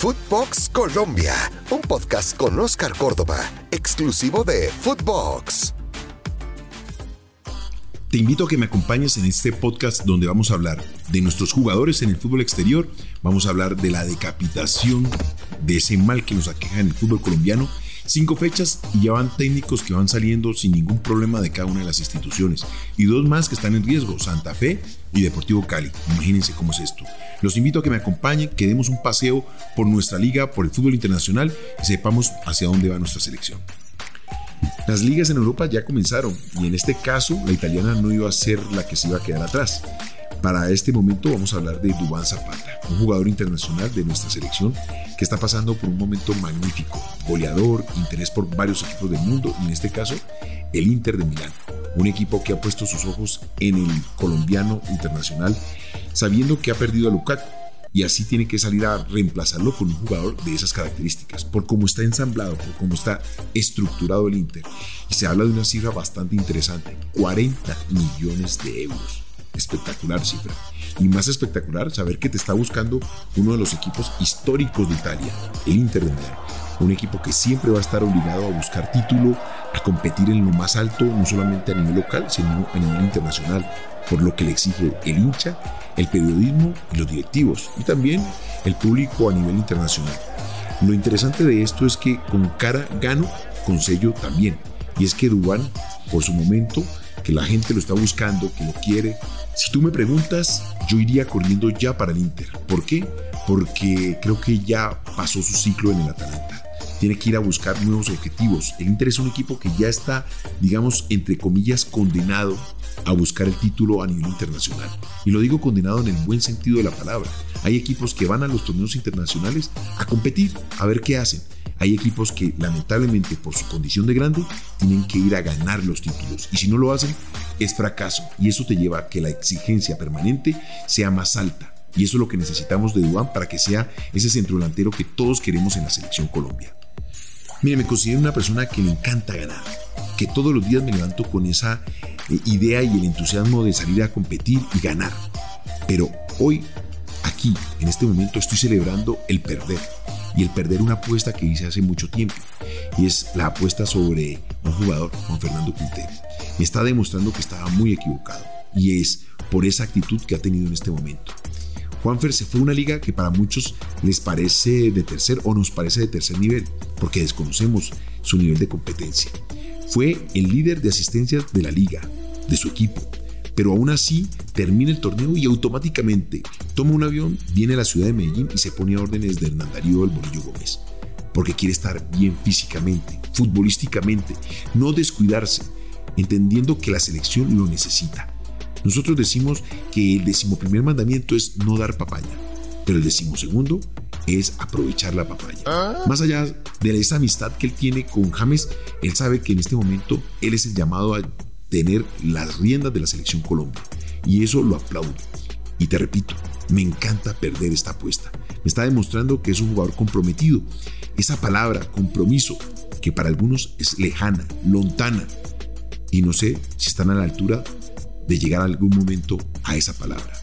Footbox Colombia, un podcast con Oscar Córdoba, exclusivo de Footbox. Te invito a que me acompañes en este podcast donde vamos a hablar de nuestros jugadores en el fútbol exterior, vamos a hablar de la decapitación, de ese mal que nos aqueja en el fútbol colombiano Cinco fechas y ya van técnicos que van saliendo sin ningún problema de cada una de las instituciones. Y dos más que están en riesgo, Santa Fe y Deportivo Cali. Imagínense cómo es esto. Los invito a que me acompañen, que demos un paseo por nuestra liga, por el fútbol internacional y sepamos hacia dónde va nuestra selección. Las ligas en Europa ya comenzaron y en este caso la italiana no iba a ser la que se iba a quedar atrás. Para este momento vamos a hablar de Dubán Zapata, un jugador internacional de nuestra selección que está pasando por un momento magnífico, goleador, interés por varios equipos del mundo y en este caso el Inter de Milán, un equipo que ha puesto sus ojos en el colombiano internacional sabiendo que ha perdido a Lukaku y así tiene que salir a reemplazarlo con un jugador de esas características, por cómo está ensamblado, por cómo está estructurado el Inter. Y se habla de una cifra bastante interesante, 40 millones de euros espectacular cifra. Y más espectacular saber que te está buscando uno de los equipos históricos de Italia, el Inter de Milán. Un equipo que siempre va a estar obligado a buscar título, a competir en lo más alto, no solamente a nivel local, sino a nivel internacional, por lo que le exige el hincha, el periodismo y los directivos, y también el público a nivel internacional. Lo interesante de esto es que con cara gano, con sello también. Y es que Dubán, por su momento, que la gente lo está buscando, que lo quiere. Si tú me preguntas, yo iría corriendo ya para el Inter. ¿Por qué? Porque creo que ya pasó su ciclo en el Atalanta. Tiene que ir a buscar nuevos objetivos. El Inter es un equipo que ya está, digamos, entre comillas, condenado a buscar el título a nivel internacional. Y lo digo condenado en el buen sentido de la palabra. Hay equipos que van a los torneos internacionales a competir, a ver qué hacen. Hay equipos que lamentablemente por su condición de grande tienen que ir a ganar los títulos y si no lo hacen es fracaso y eso te lleva a que la exigencia permanente sea más alta. Y eso es lo que necesitamos de Dubán para que sea ese centro delantero que todos queremos en la selección Colombia. Mire, me considero una persona que le encanta ganar, que todos los días me levanto con esa eh, idea y el entusiasmo de salir a competir y ganar. Pero hoy, aquí, en este momento, estoy celebrando el perder y el perder una apuesta que hice hace mucho tiempo. Y es la apuesta sobre un jugador, Juan Fernando Quintero. Me está demostrando que estaba muy equivocado. Y es por esa actitud que ha tenido en este momento. Juanfer se fue a una liga que para muchos les parece de tercer o nos parece de tercer nivel, porque desconocemos su nivel de competencia. Fue el líder de asistencias de la liga, de su equipo, pero aún así termina el torneo y automáticamente toma un avión, viene a la ciudad de Medellín y se pone a órdenes de Hernán Darío del Bolillo Gómez, porque quiere estar bien físicamente, futbolísticamente, no descuidarse, entendiendo que la selección lo necesita. Nosotros decimos que el decimoprimer mandamiento es no dar papaya, pero el decimosegundo es aprovechar la papaya. Ah. Más allá de esa amistad que él tiene con James, él sabe que en este momento él es el llamado a tener las riendas de la selección Colombia. Y eso lo aplaudo. Y te repito, me encanta perder esta apuesta. Me está demostrando que es un jugador comprometido. Esa palabra, compromiso, que para algunos es lejana, lontana. Y no sé si están a la altura de llegar algún momento a esa palabra.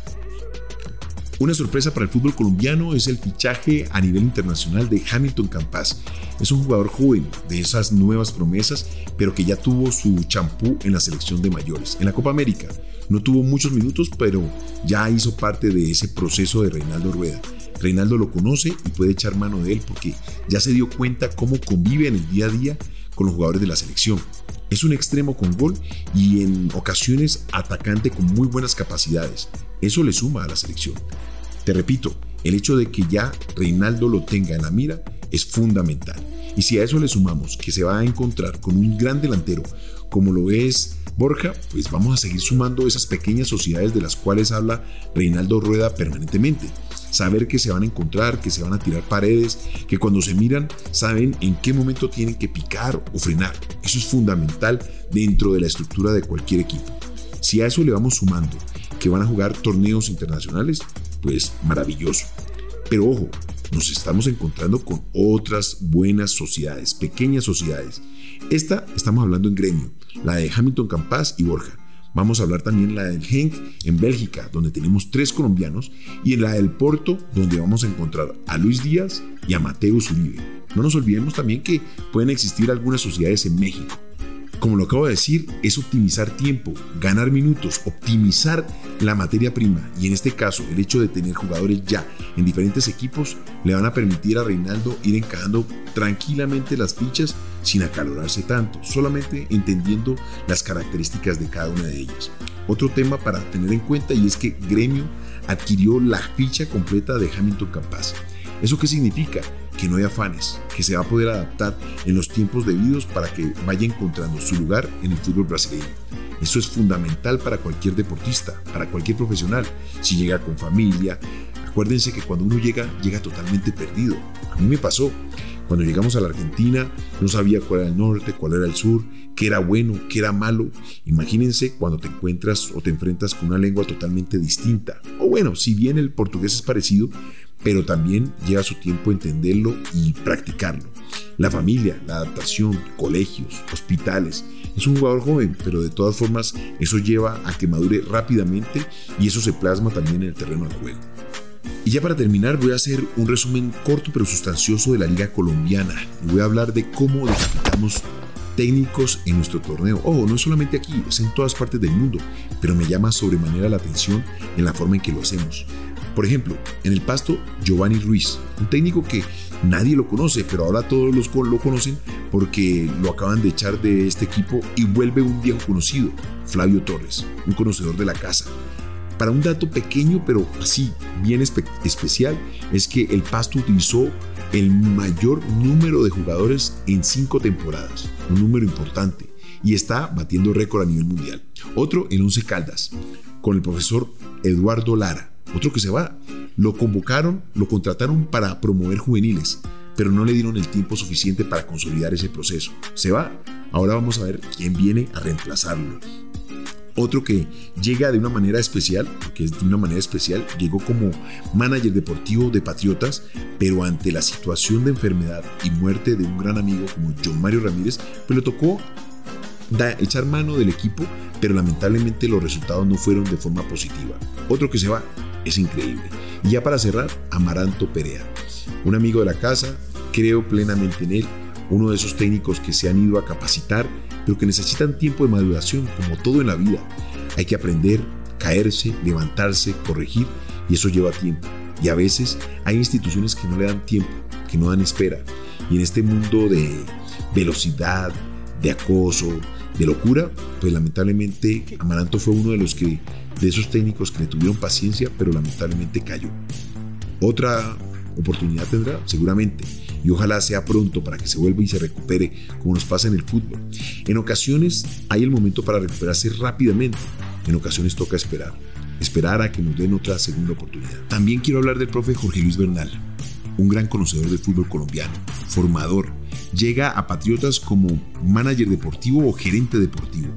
Una sorpresa para el fútbol colombiano es el fichaje a nivel internacional de Hamilton Campas. Es un jugador joven de esas nuevas promesas, pero que ya tuvo su champú en la selección de mayores. En la Copa América no tuvo muchos minutos, pero ya hizo parte de ese proceso de Reinaldo Rueda. Reinaldo lo conoce y puede echar mano de él porque ya se dio cuenta cómo convive en el día a día con los jugadores de la selección. Es un extremo con gol y en ocasiones atacante con muy buenas capacidades. Eso le suma a la selección. Te repito, el hecho de que ya Reinaldo lo tenga en la mira es fundamental. Y si a eso le sumamos que se va a encontrar con un gran delantero como lo es Borja, pues vamos a seguir sumando esas pequeñas sociedades de las cuales habla Reinaldo Rueda permanentemente. Saber que se van a encontrar, que se van a tirar paredes, que cuando se miran saben en qué momento tienen que picar o frenar. Eso es fundamental dentro de la estructura de cualquier equipo. Si a eso le vamos sumando que van a jugar torneos internacionales, pues maravilloso. Pero ojo, nos estamos encontrando con otras buenas sociedades, pequeñas sociedades. Esta estamos hablando en gremio, la de Hamilton Campas y Borja. Vamos a hablar también la del Genk en Bélgica, donde tenemos tres colombianos, y en la del Porto, donde vamos a encontrar a Luis Díaz y a Mateo Uribe. No nos olvidemos también que pueden existir algunas sociedades en México. Como lo acabo de decir, es optimizar tiempo, ganar minutos, optimizar la materia prima y en este caso el hecho de tener jugadores ya en diferentes equipos le van a permitir a Reinaldo ir encajando tranquilamente las fichas sin acalorarse tanto, solamente entendiendo las características de cada una de ellas. Otro tema para tener en cuenta y es que Gremio adquirió la ficha completa de Hamilton Campas. ¿Eso qué significa? Que no hay afanes, que se va a poder adaptar en los tiempos debidos para que vaya encontrando su lugar en el fútbol brasileño. Eso es fundamental para cualquier deportista, para cualquier profesional. Si llega con familia, acuérdense que cuando uno llega, llega totalmente perdido. A mí me pasó. Cuando llegamos a la Argentina, no sabía cuál era el norte, cuál era el sur, qué era bueno, qué era malo. Imagínense cuando te encuentras o te enfrentas con una lengua totalmente distinta. O bueno, si bien el portugués es parecido, pero también lleva su tiempo entenderlo y practicarlo. La familia, la adaptación, colegios, hospitales. Es un jugador joven, pero de todas formas eso lleva a que madure rápidamente y eso se plasma también en el terreno de juego. Y ya para terminar voy a hacer un resumen corto pero sustancioso de la liga colombiana y voy a hablar de cómo decapitamos técnicos en nuestro torneo. Ojo, no solamente aquí, es en todas partes del mundo, pero me llama sobremanera la atención en la forma en que lo hacemos. Por ejemplo, en el pasto, Giovanni Ruiz, un técnico que nadie lo conoce, pero ahora todos los lo conocen porque lo acaban de echar de este equipo y vuelve un viejo conocido, Flavio Torres, un conocedor de la casa. Para un dato pequeño, pero así bien especial, es que el Pasto utilizó el mayor número de jugadores en cinco temporadas, un número importante, y está batiendo récord a nivel mundial. Otro en Once Caldas, con el profesor Eduardo Lara, otro que se va. Lo convocaron, lo contrataron para promover juveniles, pero no le dieron el tiempo suficiente para consolidar ese proceso. Se va. Ahora vamos a ver quién viene a reemplazarlo. Otro que llega de una manera especial, porque es de una manera especial, llegó como manager deportivo de Patriotas, pero ante la situación de enfermedad y muerte de un gran amigo como John Mario Ramírez, pues le tocó echar mano del equipo, pero lamentablemente los resultados no fueron de forma positiva. Otro que se va, es increíble. Y ya para cerrar, Amaranto Perea, un amigo de la casa, creo plenamente en él, uno de esos técnicos que se han ido a capacitar, pero que necesitan tiempo de maduración, como todo en la vida. Hay que aprender, caerse, levantarse, corregir, y eso lleva tiempo. Y a veces hay instituciones que no le dan tiempo, que no dan espera. Y en este mundo de velocidad, de acoso, de locura, pues lamentablemente Amaranto fue uno de los que de esos técnicos que le tuvieron paciencia, pero lamentablemente cayó. Otra oportunidad tendrá, seguramente, y ojalá sea pronto para que se vuelva y se recupere como nos pasa en el fútbol. En ocasiones hay el momento para recuperarse rápidamente, en ocasiones toca esperar, esperar a que nos den otra segunda oportunidad. También quiero hablar del profe Jorge Luis Bernal, un gran conocedor del fútbol colombiano, formador, llega a Patriotas como manager deportivo o gerente deportivo,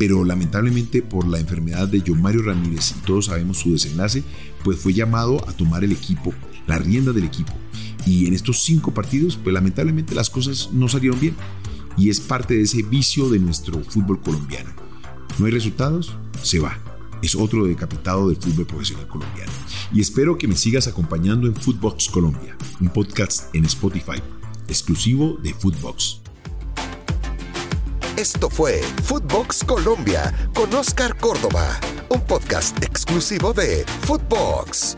pero lamentablemente por la enfermedad de John Mario Ramírez y todos sabemos su desenlace, pues fue llamado a tomar el equipo, la rienda del equipo. Y en estos cinco partidos, pues lamentablemente las cosas no salieron bien. Y es parte de ese vicio de nuestro fútbol colombiano. No hay resultados, se va. Es otro decapitado del fútbol profesional colombiano. Y espero que me sigas acompañando en Footbox Colombia, un podcast en Spotify, exclusivo de Footbox. Esto fue Footbox Colombia con Oscar Córdoba, un podcast exclusivo de Footbox.